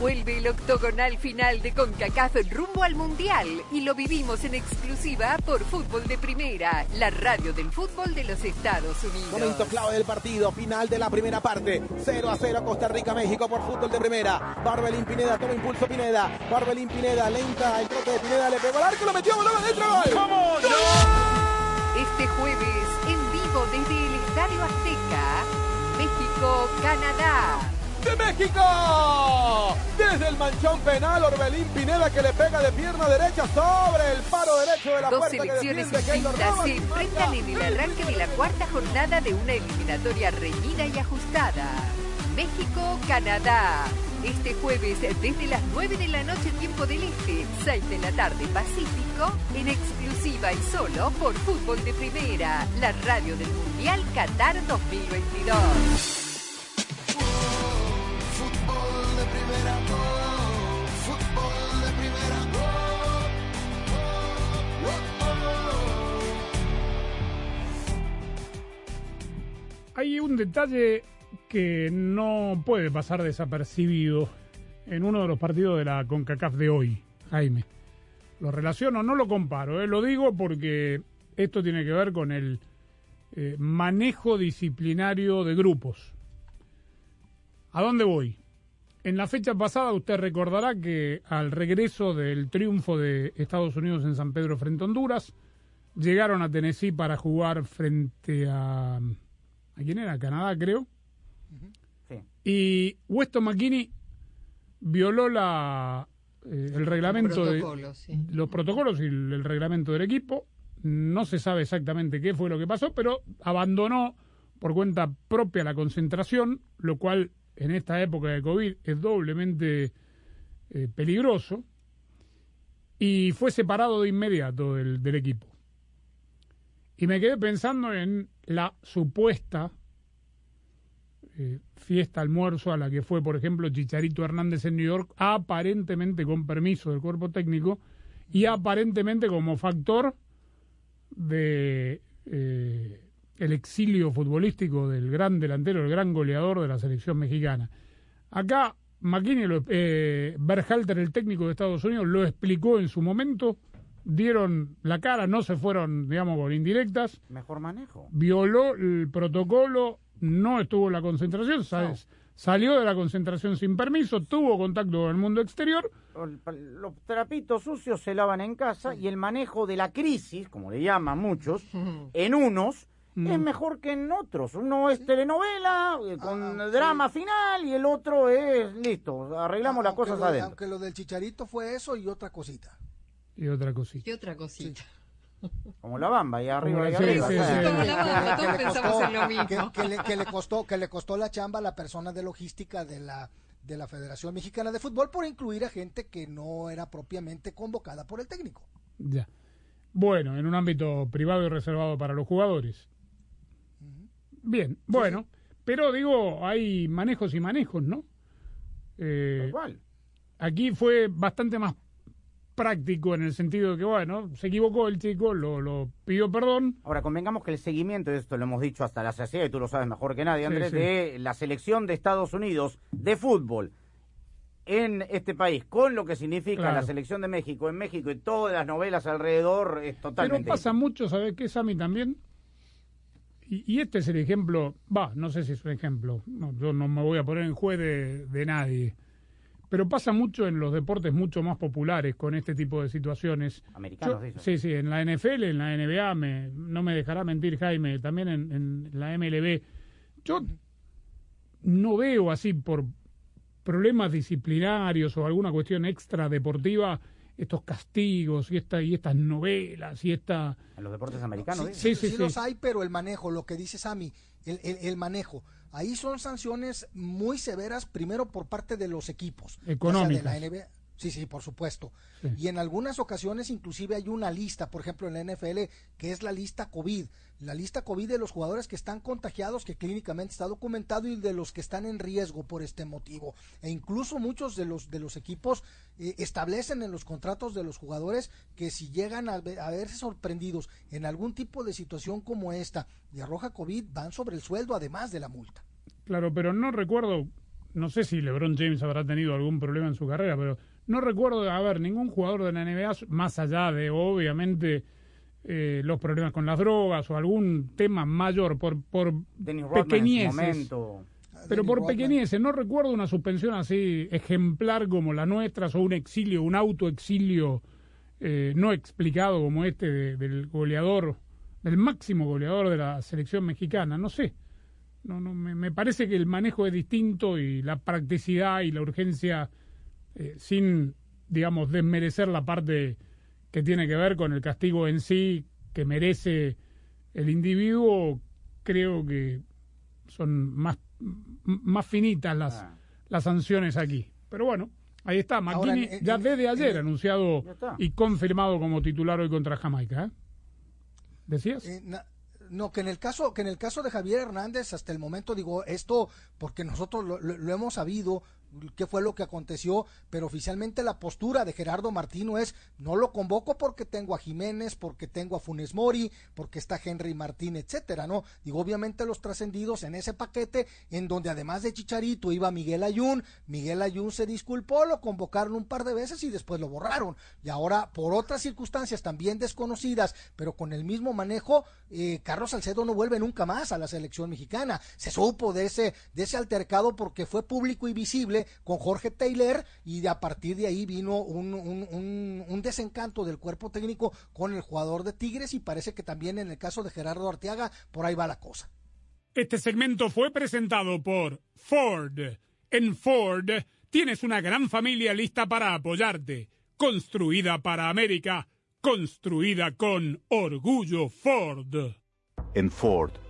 Vuelve el octogonal final de CONCACAF rumbo al Mundial y lo vivimos en exclusiva por Fútbol de Primera, la radio del fútbol de los Estados Unidos. Momento clave del partido, final de la primera parte. 0 a 0 Costa Rica, México por fútbol de primera. Barbelín Pineda, toma impulso Pineda. Barbelín Pineda, lenta, el trote de Pineda, le pegó al arco, lo metió, balón adentro, gol. ¡Vamos! Este jueves, en vivo desde el Estadio Azteca, México-Canadá. De México. Desde el manchón penal, Orbelín Pineda que le pega de pierna derecha sobre el paro derecho de la Dos puerta que selecciones distintas se enfrentan en el arranque de la cuarta jornada de una eliminatoria reñida y ajustada. México-Canadá. Este jueves desde las 9 de la noche tiempo del Este, 6 de la tarde Pacífico, en exclusiva y solo por Fútbol de Primera, la radio del Mundial Qatar 2022. Hay un detalle que no puede pasar desapercibido en uno de los partidos de la CONCACAF de hoy, Jaime. Lo relaciono, no lo comparo, eh, lo digo porque esto tiene que ver con el eh, manejo disciplinario de grupos. ¿A dónde voy? En la fecha pasada usted recordará que al regreso del triunfo de Estados Unidos en San Pedro frente a Honduras, llegaron a Tennessee para jugar frente a... ¿A quién era? Canadá, creo. Y Weston McKinney violó la, eh, el reglamento de los protocolos y el, el, reglamento del equipo. No se sabe exactamente qué fue lo que pasó, pero abandonó por cuenta propia la concentración, lo cual en esta época de COVID es doblemente eh, peligroso, y fue separado de inmediato del, del equipo. Y me quedé pensando en la supuesta eh, fiesta almuerzo a la que fue, por ejemplo, Chicharito Hernández en New York, aparentemente con permiso del cuerpo técnico y aparentemente como factor de eh, el exilio futbolístico del gran delantero, el gran goleador de la selección mexicana. Acá McKinney, eh, Berhalter, el técnico de Estados Unidos, lo explicó en su momento, dieron la cara, no se fueron, digamos, con indirectas. Mejor manejo. Violó el protocolo, no estuvo en la concentración, ¿sabes? Salió de la concentración sin permiso, tuvo contacto con el mundo exterior. Los trapitos sucios se lavan en casa y el manejo de la crisis, como le llaman muchos, en unos es mejor que en otros. Uno es telenovela eh, con ah, drama final y el otro es listo, arreglamos las cosas adentro. Aunque lo del chicharito fue eso y otra cosita. Y otra cosita. Y otra cosita. Como la bamba, y arriba y arriba. Que le costó, que le costó la chamba a la persona de logística de la de la Federación Mexicana de Fútbol por incluir a gente que no era propiamente convocada por el técnico. Ya. Bueno, en un ámbito privado y reservado para los jugadores. Bien, bueno, pero digo, hay manejos y manejos, ¿no? Eh, aquí fue bastante más práctico en el sentido de que, bueno, se equivocó el chico, lo, lo pidió perdón. Ahora, convengamos que el seguimiento, de esto lo hemos dicho hasta la saciedad, y tú lo sabes mejor que nadie, Andrés, de la selección de Estados Unidos de fútbol en este país, con lo que significa la selección de México en México y todas las novelas alrededor, es totalmente... Pero pasa mucho, ¿sabes qué, Sammy, también? Y, este es el ejemplo, va, no sé si es un ejemplo, yo no me voy a poner en juez de, nadie, pero pasa mucho en los deportes mucho más populares con este tipo de situaciones. Americanos, Sí, sí, en la NFL, en la NBA, me, no me dejará mentir Jaime, también en, en la MLB. Yo no veo así por problemas disciplinarios o alguna cuestión extra deportiva estos castigos y esta y estas novelas y esta en los deportes americanos sí, sí, sí, los hay pero el manejo lo que dice Sammy el, el, manejo. Ahí son sanciones muy severas primero por parte de los equipos económicas de la NBA Sí, sí, por supuesto. Y en algunas ocasiones inclusive hay una lista, por ejemplo en la NFL, que es la lista COVID. La lista COVID de los jugadores que están contagiados, que clínicamente está documentado, y de los que están en riesgo por este motivo. E incluso muchos de los, de los equipos eh, establecen en los contratos de los jugadores que si llegan a, a, verse sorprendidos en algún tipo de situación como esta de arroja COVID, van sobre el sueldo además de la multa. Claro, pero no recuerdo, no sé si LeBron James habrá tenido algún problema en su carrera, pero no recuerdo haber ningún jugador de la NBA, más allá de obviamente eh, los problemas con las drogas o algún tema mayor por, por pequeñeces. Pero por pequeñeces, no recuerdo una suspensión así ejemplar como la nuestra, o un exilio, un autoexilio eh, no explicado como este del goleador, del máximo goleador de la selección mexicana, no sé. No, no, me, me parece que el manejo es distinto y la practicidad y la urgencia eh, sin, digamos, desmerecer la parte que tiene que ver con el castigo en sí que merece el individuo, creo que son más, más finitas las, ah. las sanciones aquí. Pero bueno, ahí está. McKinney ya desde ayer anunciado y confirmado como titular hoy contra Jamaica. ¿eh? ¿Decías? Eh, no, que en el caso, que en el caso de Javier Hernández, hasta el momento digo esto, porque nosotros lo, hemos sabido, qué fue lo que aconteció, pero oficialmente la postura de Gerardo Martino es no lo convoco porque tengo a Jiménez, porque tengo a Funes Mori, porque está Henry Martín, etcétera, ¿no? Digo, obviamente los trascendidos en ese paquete, en donde además de Chicharito iba Miguel Ayun, Miguel Ayun se disculpó, lo convocaron un par de veces y después lo borraron. Y ahora, por otras circunstancias también desconocidas, pero con el mismo manejo, eh, Carlos Salcedo no vuelve nunca más a la selección mexicana. Se supo de ese, de ese altercado porque fue público y visible con Jorge Taylor y a partir de ahí vino un, un, desencanto del cuerpo técnico con el jugador de Tigres y parece que también en el caso de Gerardo Arteaga por ahí va la cosa. Este segmento fue presentado por Ford. En Ford tienes una gran familia lista para apoyarte, construida para América, construida con orgullo Ford. En Ford,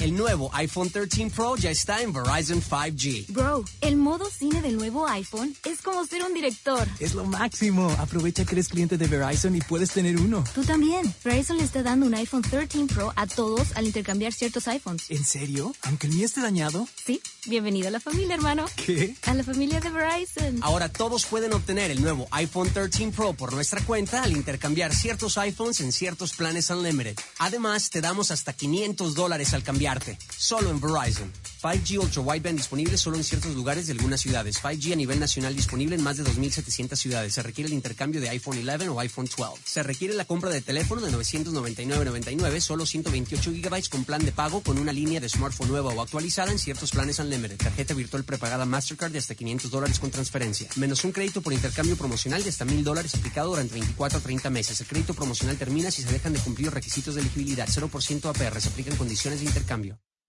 El nuevo iPhone 13 Pro ya está en Verizon 5G. Bro, el modo cine del nuevo iPhone es como ser un director. Es lo máximo. Aprovecha que eres cliente de Verizon y puedes tener uno. Tú también. Verizon le está dando un iPhone 13 Pro a todos al intercambiar ciertos iPhones. ¿En serio? ¿Aunque el mío esté dañado? Sí. Bienvenido a la familia, hermano. ¿Qué? A la familia de Verizon. Ahora todos pueden obtener el nuevo iPhone 13 Pro por nuestra cuenta al intercambiar ciertos iPhones en ciertos planes Unlimited. Además, te damos hasta 500 dólares al cambiar Solo en Verizon. 5G Ultra Wideband disponible solo en ciertos lugares de algunas ciudades. 5G a nivel nacional disponible en más de 2.700 ciudades. Se requiere el intercambio de iPhone 11 o iPhone 12. Se requiere la compra de teléfono de 999.99, solo 128 GB con plan de pago con una línea de smartphone nueva o actualizada en ciertos planes Unlimited. Tarjeta virtual prepagada Mastercard de hasta 500 dólares con transferencia. Menos un crédito por intercambio promocional de hasta 1.000 dólares aplicado durante 24 a 30 meses. El crédito promocional termina si se dejan de cumplir los requisitos de elegibilidad. 0% APR. Se aplican condiciones de intercambio.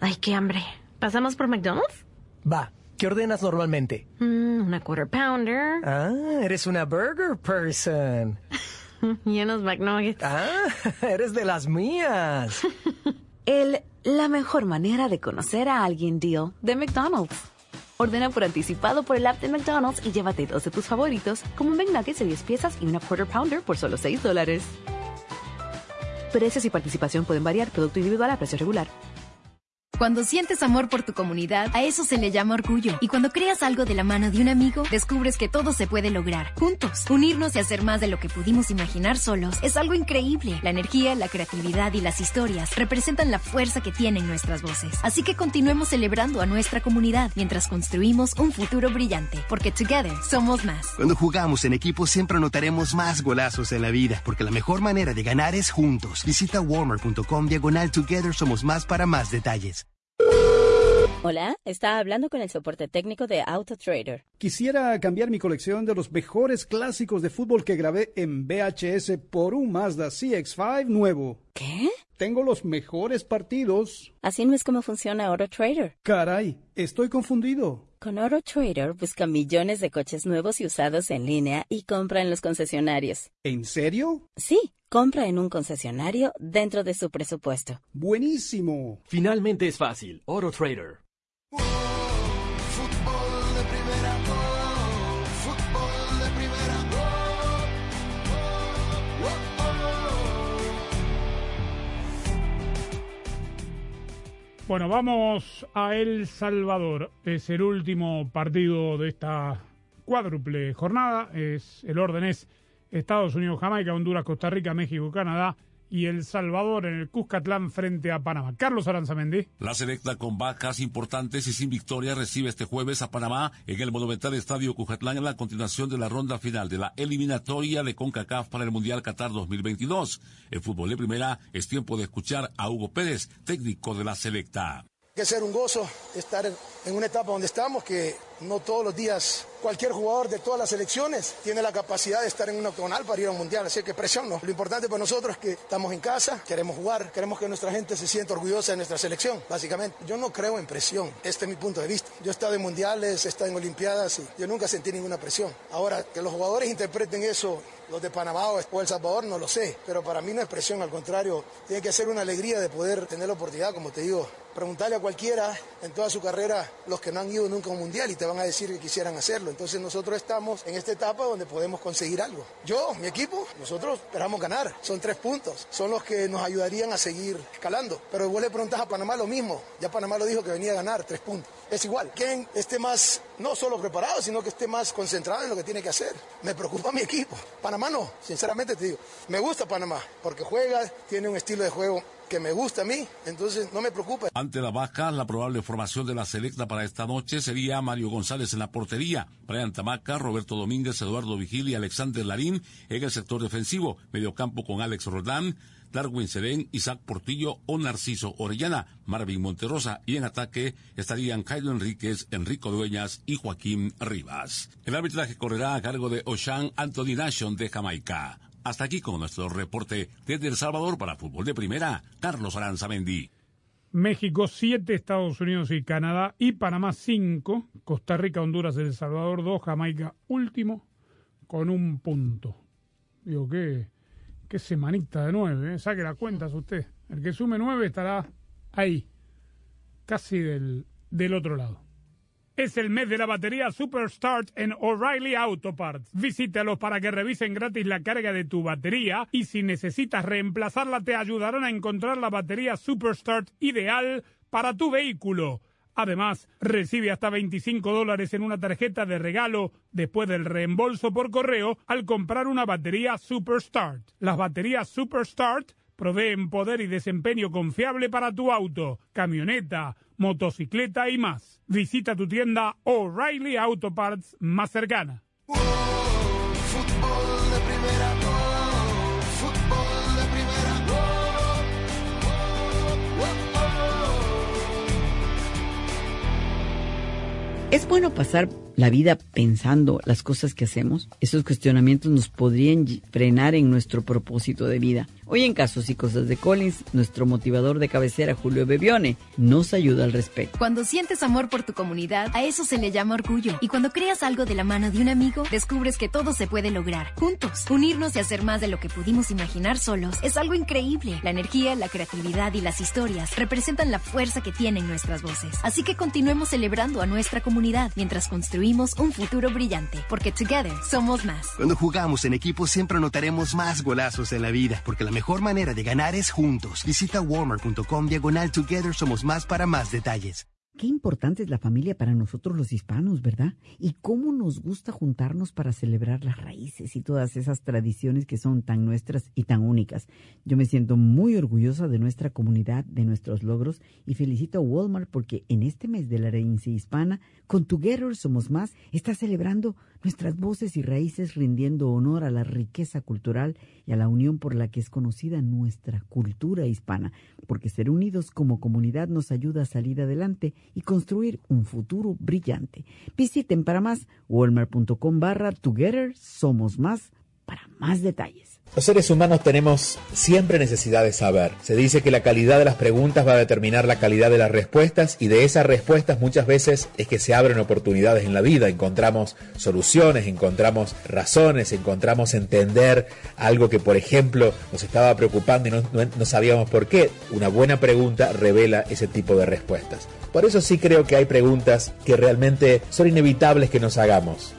Ay, qué hambre. ¿Pasamos por McDonald's? Va. ¿Qué ordenas normalmente? Mm, una quarter pounder. Ah, eres una burger person. y unos McNuggets. Ah, eres de las mías. El la mejor manera de conocer a alguien deal de McDonald's. Ordena por anticipado por el app de McDonald's y llévate dos de tus favoritos, como un McNuggets de 10 piezas y una quarter pounder por solo 6 dólares. Precios y participación pueden variar, producto individual a precio regular. Cuando sientes amor por tu comunidad, a eso se le llama orgullo. Y cuando creas algo de la mano de un amigo, descubres que todo se puede lograr. Juntos, unirnos y hacer más de lo que pudimos imaginar solos es algo increíble. La energía, la creatividad y las historias representan la fuerza que tienen nuestras voces. Así que continuemos celebrando a nuestra comunidad mientras construimos un futuro brillante. Porque together somos más. Cuando jugamos en equipo siempre anotaremos más golazos en la vida. Porque la mejor manera de ganar es juntos. Visita warmer.com diagonal together somos más para más detalles. Hola, está hablando con el soporte técnico de AutoTrader. Quisiera cambiar mi colección de los mejores clásicos de fútbol que grabé en VHS por un Mazda CX5 nuevo. ¿Qué? Tengo los mejores partidos. Así no es como funciona AutoTrader. Caray, estoy confundido. Con AutoTrader busca millones de coches nuevos y usados en línea y compra en los concesionarios. ¿En serio? Sí, compra en un concesionario dentro de su presupuesto. Buenísimo. Finalmente es fácil. AutoTrader. Bueno, vamos a El Salvador. Es el último partido de esta cuádruple jornada. Es, el orden es Estados Unidos, Jamaica, Honduras, Costa Rica, México, Canadá y El Salvador en el Cuscatlán frente a Panamá. Carlos Aranzamendi. La selecta con bajas importantes y sin victoria recibe este jueves a Panamá en el Monumental Estadio Cuscatlán en la continuación de la ronda final de la eliminatoria de CONCACAF para el Mundial Qatar 2022. El fútbol de primera es tiempo de escuchar a Hugo Pérez, técnico de la selecta que ser un gozo estar en una etapa donde estamos, que no todos los días cualquier jugador de todas las selecciones tiene la capacidad de estar en un octogonal para ir a un mundial, así que presión no. Lo importante para nosotros es que estamos en casa, queremos jugar, queremos que nuestra gente se sienta orgullosa de nuestra selección, básicamente. Yo no creo en presión, este es mi punto de vista. Yo he estado en mundiales, he estado en olimpiadas y yo nunca sentí ninguna presión. Ahora, que los jugadores interpreten eso los de Panamá o El Salvador no lo sé, pero para mí no es presión, al contrario, tiene que ser una alegría de poder tener la oportunidad, como te digo, preguntarle a cualquiera en toda su carrera los que no han ido nunca a un mundial y te van a decir que quisieran hacerlo. Entonces nosotros estamos en esta etapa donde podemos conseguir algo. Yo, mi equipo, nosotros esperamos ganar. Son tres puntos. Son los que nos ayudarían a seguir escalando. Pero vos le preguntas a Panamá lo mismo. Ya Panamá lo dijo que venía a ganar tres puntos. Es igual. Quien esté más, no solo preparado, sino que esté más concentrado en lo que tiene que hacer. Me preocupa mi equipo. Panamá no, sinceramente te digo. Me gusta Panamá porque juega, tiene un estilo de juego que me gusta a mí, entonces no me preocupa. Ante la baja, la probable formación de la selecta para esta noche sería Mario González en la portería, Brian Tamaca, Roberto Domínguez, Eduardo Vigil y Alexander Larín en el sector defensivo, mediocampo con Alex Rodán, Darwin Serén, Isaac Portillo o Narciso Orellana, Marvin Monterrosa y en ataque estarían Jairo Enríquez, Enrico Dueñas y Joaquín Rivas. El arbitraje correrá a cargo de Oshan Anthony Nation de Jamaica. Hasta aquí con nuestro reporte desde El Salvador para Fútbol de Primera, Carlos Aranzamendi. México 7, Estados Unidos y Canadá y Panamá 5, Costa Rica, Honduras, El Salvador 2, Jamaica último con un punto. Digo, qué, qué semanita de nueve, ¿eh? saque las cuentas usted. El que sume nueve estará ahí, casi del, del otro lado. Es el mes de la batería Superstart en O'Reilly Auto Parts. Visítalos para que revisen gratis la carga de tu batería y si necesitas reemplazarla te ayudarán a encontrar la batería Superstart ideal para tu vehículo. Además, recibe hasta 25 dólares en una tarjeta de regalo después del reembolso por correo al comprar una batería Superstart. Las baterías Superstart proveen poder y desempeño confiable para tu auto, camioneta, motocicleta y más. Visita tu tienda O'Reilly Auto Parts más cercana. Es bueno pasar la vida pensando las cosas que hacemos. Esos cuestionamientos nos podrían frenar en nuestro propósito de vida. Hoy en Casos y Cosas de Collins, nuestro motivador de cabecera, Julio Bebione, nos ayuda al respecto. Cuando sientes amor por tu comunidad, a eso se le llama orgullo. Y cuando creas algo de la mano de un amigo, descubres que todo se puede lograr. Juntos, unirnos y hacer más de lo que pudimos imaginar solos es algo increíble. La energía, la creatividad y las historias representan la fuerza que tienen nuestras voces. Así que continuemos celebrando a nuestra comunidad mientras construimos un futuro brillante. Porque together somos más. Cuando jugamos en equipo siempre anotaremos más golazos en la vida. Porque la mejor manera de ganar es juntos. Visita walmart.com diagonal together somos más para más detalles. Qué importante es la familia para nosotros los hispanos, ¿verdad? Y cómo nos gusta juntarnos para celebrar las raíces y todas esas tradiciones que son tan nuestras y tan únicas. Yo me siento muy orgullosa de nuestra comunidad, de nuestros logros y felicito a Walmart porque en este mes de la herencia hispana, con Together Somos Más, está celebrando nuestras voces y raíces rindiendo honor a la riqueza cultural y a la unión por la que es conocida nuestra cultura hispana, porque ser unidos como comunidad nos ayuda a salir adelante y construir un futuro brillante. Visiten para más walmart.com barra Together Somos Más para más detalles. Los seres humanos tenemos siempre necesidad de saber. Se dice que la calidad de las preguntas va a determinar la calidad de las respuestas y de esas respuestas muchas veces es que se abren oportunidades en la vida, encontramos soluciones, encontramos razones, encontramos entender algo que por ejemplo nos estaba preocupando y no, sabíamos por qué. Una buena pregunta revela ese tipo de respuestas. Por eso sí creo que hay preguntas que realmente son inevitables que nos hagamos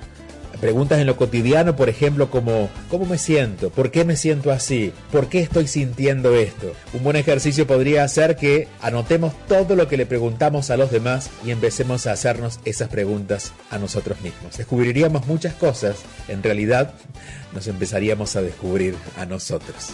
Preguntas en lo cotidiano, por ejemplo, como ¿cómo me siento? ¿Por qué me siento así? ¿Por qué estoy sintiendo esto? Un buen ejercicio podría ser que anotemos todo lo que le preguntamos a los demás y empecemos a hacernos esas preguntas a nosotros mismos. Descubriríamos muchas cosas, en realidad nos empezaríamos a descubrir a nosotros.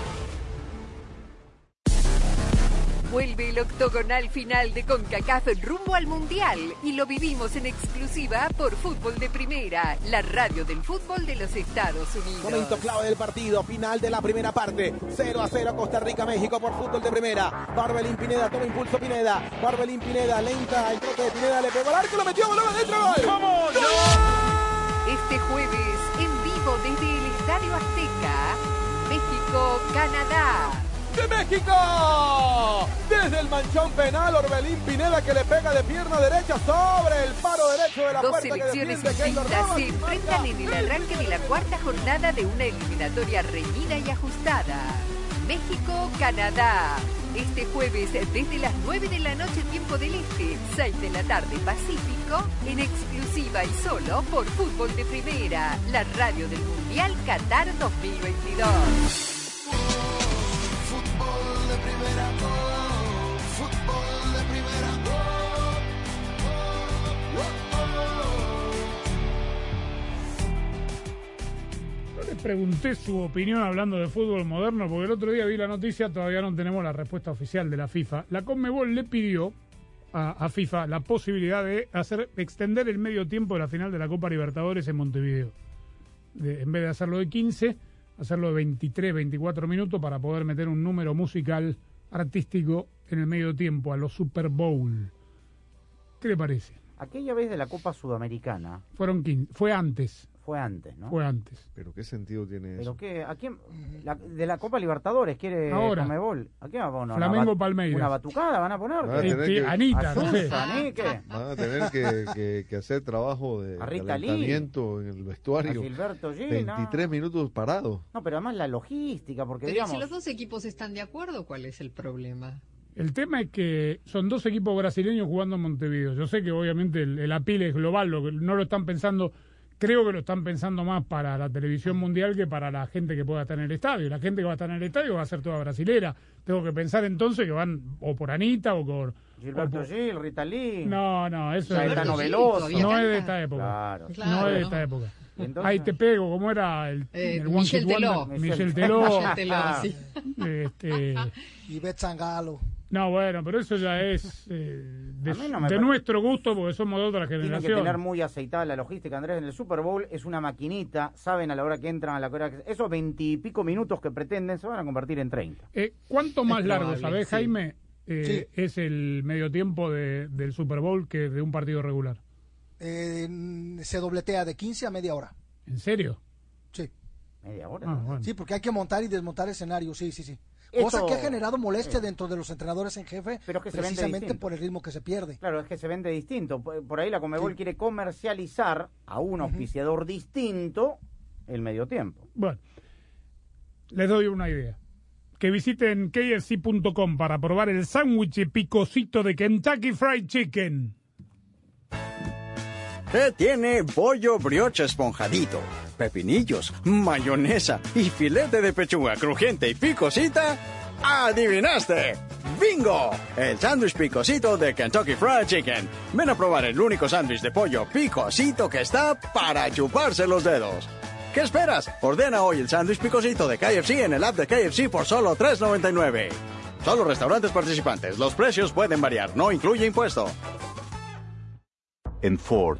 Vuelve el octogonal final de CONCACAF rumbo al Mundial y lo vivimos en exclusiva por Fútbol de Primera, la radio del fútbol de los Estados Unidos. Momento clave del partido, final de la primera parte. 0 a 0 Costa Rica, México por fútbol de primera. Barbelín Pineda, toma impulso Pineda. Barbelín Pineda, lenta, el trote de Pineda, le pegó al arco, lo metió, voló adentro, gol. ¡Vamos! Este jueves, en vivo desde el Estadio Azteca, México-Canadá. De México. Desde el manchón penal, Orbelín Pineda que le pega de pierna derecha sobre el paro derecho de la Dos puerta selecciones distintas se enfrentan en el arranque de la cuarta jornada de una eliminatoria reñida y ajustada. México-Canadá. Este jueves desde las 9 de la noche tiempo del Este, 6 de la tarde Pacífico, en exclusiva y solo por Fútbol de Primera, la radio del Mundial Qatar 2022. Fútbol de pregunté su opinión hablando de fútbol moderno, porque el otro día vi la noticia, todavía no tenemos la respuesta oficial de la FIFA. La Conmebol le pidió a, FIFA la posibilidad de hacer extender el medio tiempo de la final de la Copa Libertadores en Montevideo. De- en vez de hacerlo de 15, hacerlo de 23, 24 minutos para poder meter un número musical artístico en el medio tiempo, a los Super Bowl. ¿Qué le parece? Aquella vez de la Copa Sudamericana Fueron 15, fue antes. Fue antes, ¿no? Fue antes. Pero qué sentido tiene Pero eso. qué, ¿a quién? la- de la Copa Libertadores quiere Ahora. Conmebol. ¿A quién va a poner? Flamengo ¿Una bat- Palmeiras. ¿Una batucada van a poner? Van a tener que- Anita, ¿A no. Van a tener que, que- que hacer trabajo de calentamiento en el vestuario. A Gilberto Gil, no. 23 minutos parados. No, pero además la logística, porque Pero ¿y digamos... si los dos equipos están de acuerdo, ¿cuál es el problema? El tema es que son dos equipos brasileños jugando en Montevideo. Yo sé que obviamente el, el apil es global, lo que no lo están pensando, creo que lo están pensando más para la televisión mundial que para la gente que pueda estar en el estadio. La gente que va a estar en el estadio va a ser toda brasilera. Tengo que pensar entonces que van o por Anita o por... Gilberto o por- Gil, Rita Lee. No, no, eso es, Veloso. no es de esta época. Claro. no Claro, es de ¿no? esta época. Ahí te pego, ¿cómo era el, Eh, el Michel? Teló. Michel Teló. Michel Teló, sí. Este, Y Bet Zangalo. No, bueno, pero eso ya es eh, de, no nuestro gusto porque somos de otra Tienen que generación. tener muy aceitada la logística, Andrés. En el Super Bowl es una maquinita, saben a la hora que entran, a la hora que... Esos veintipico minutos que pretenden se van a convertir en 30. Eh, ¿Cuánto más Es largo, probable, sabés, sí. Jaime, eh, es el medio tiempo de- del Super Bowl que de un partido regular? Eh, se dobletea de 15 a media hora. ¿En serio? Sí. Media hora. Ah, bueno. Sí, porque hay que montar y desmontar escenarios, sí, sí, sí. Esto- Cosa que ha generado molestia Sí. dentro de los entrenadores en jefe, Pero es que precisamente por el ritmo que se pierde. Claro, es que se vende distinto. Por ahí la Comebol quiere comercializar a un auspiciador distinto el medio tiempo. Bueno, les doy una idea. Que visiten kfc.com para probar el sándwich picosito de Kentucky Fried Chicken. ¿Qué tiene pollo brioche esponjadito, pepinillos, mayonesa y filete de pechuga crujiente y picosita? ¡Adivinaste! ¡Bingo! El sándwich picosito de Kentucky Fried Chicken. Ven a probar el único sándwich de pollo picosito que está para chuparse los dedos. ¿Qué esperas? Ordena hoy el sándwich picosito de KFC en el app de KFC por solo $3.99. Solo restaurantes participantes. Los precios pueden variar. No incluye impuesto. En Ford,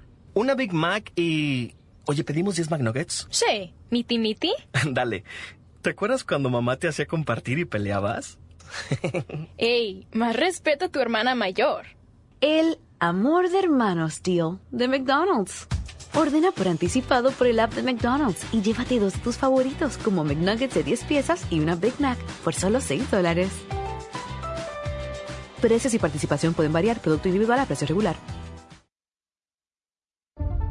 Una Big Mac y... Oye, ¿pedimos 10 McNuggets? Sí. ¿Miti miti? Dale. ¿Te acuerdas cuando mamá te hacía compartir y peleabas? Ey, más respeto a tu hermana mayor. El amor de hermanos deal de McDonald's. Ordena por anticipado por el app de McDonald's y llévate dos de tus favoritos como McNuggets de 10 piezas y una Big Mac por solo 6 dólares. Precios y participación pueden variar, producto individual a precio regular.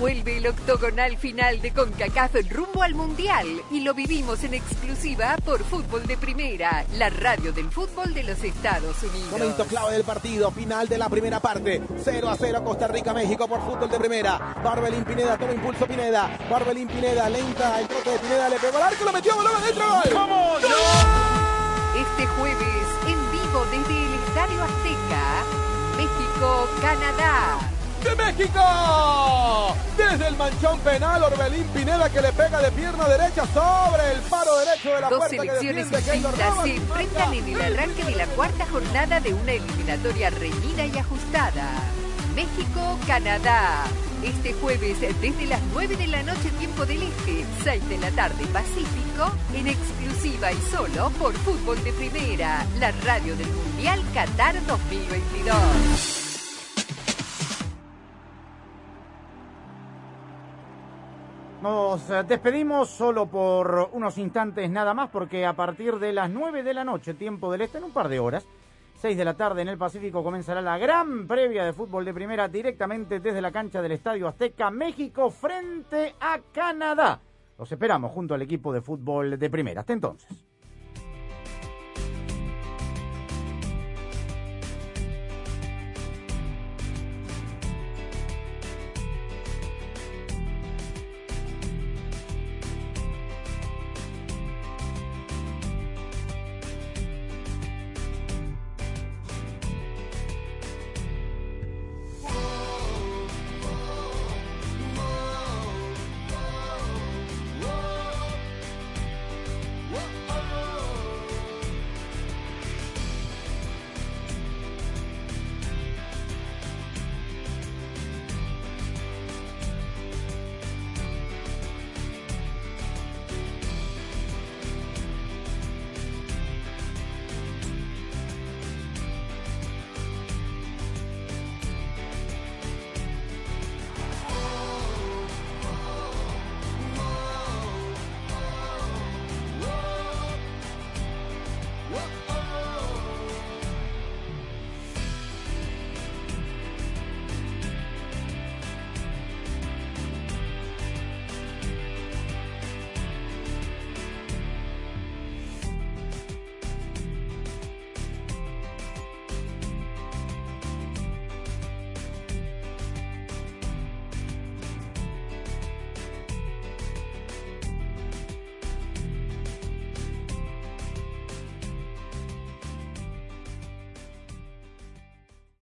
Vuelve el octogonal final de CONCACAF rumbo al Mundial y lo vivimos en exclusiva por Fútbol de Primera, la radio del fútbol de los Estados Unidos. Momento clave del partido, final de la primera parte. 0 a 0 Costa Rica, México por fútbol de primera. Barbelín Pineda, toma impulso Pineda. Barbelín Pineda, lenta, el trote de Pineda, le pegó al arco, lo metió, balón adentro, gol. ¡Vamos! Este jueves, en vivo desde el Estadio Azteca, México-Canadá. De México. Desde el manchón penal, Orbelín Pineda que le pega de pierna derecha sobre el paro derecho de la Dos puerta que selecciones defiende Keylor distintas se enfrentan en el arranque de la cuarta jornada de una eliminatoria reñida y ajustada. México-Canadá. Este jueves desde las 9 de la noche tiempo del Este, 6 de la tarde Pacífico, en exclusiva y solo por Fútbol de Primera, la radio del Mundial Qatar 2022. Nos eh, despedimos solo por unos instantes nada más porque a partir de las 9 de la noche, tiempo del este, en un par de horas, 6 de la tarde en el Pacífico comenzará la gran previa de fútbol de primera directamente desde la cancha del Estadio Azteca, México frente a Canadá. Los esperamos junto al equipo de fútbol de primera. Hasta entonces.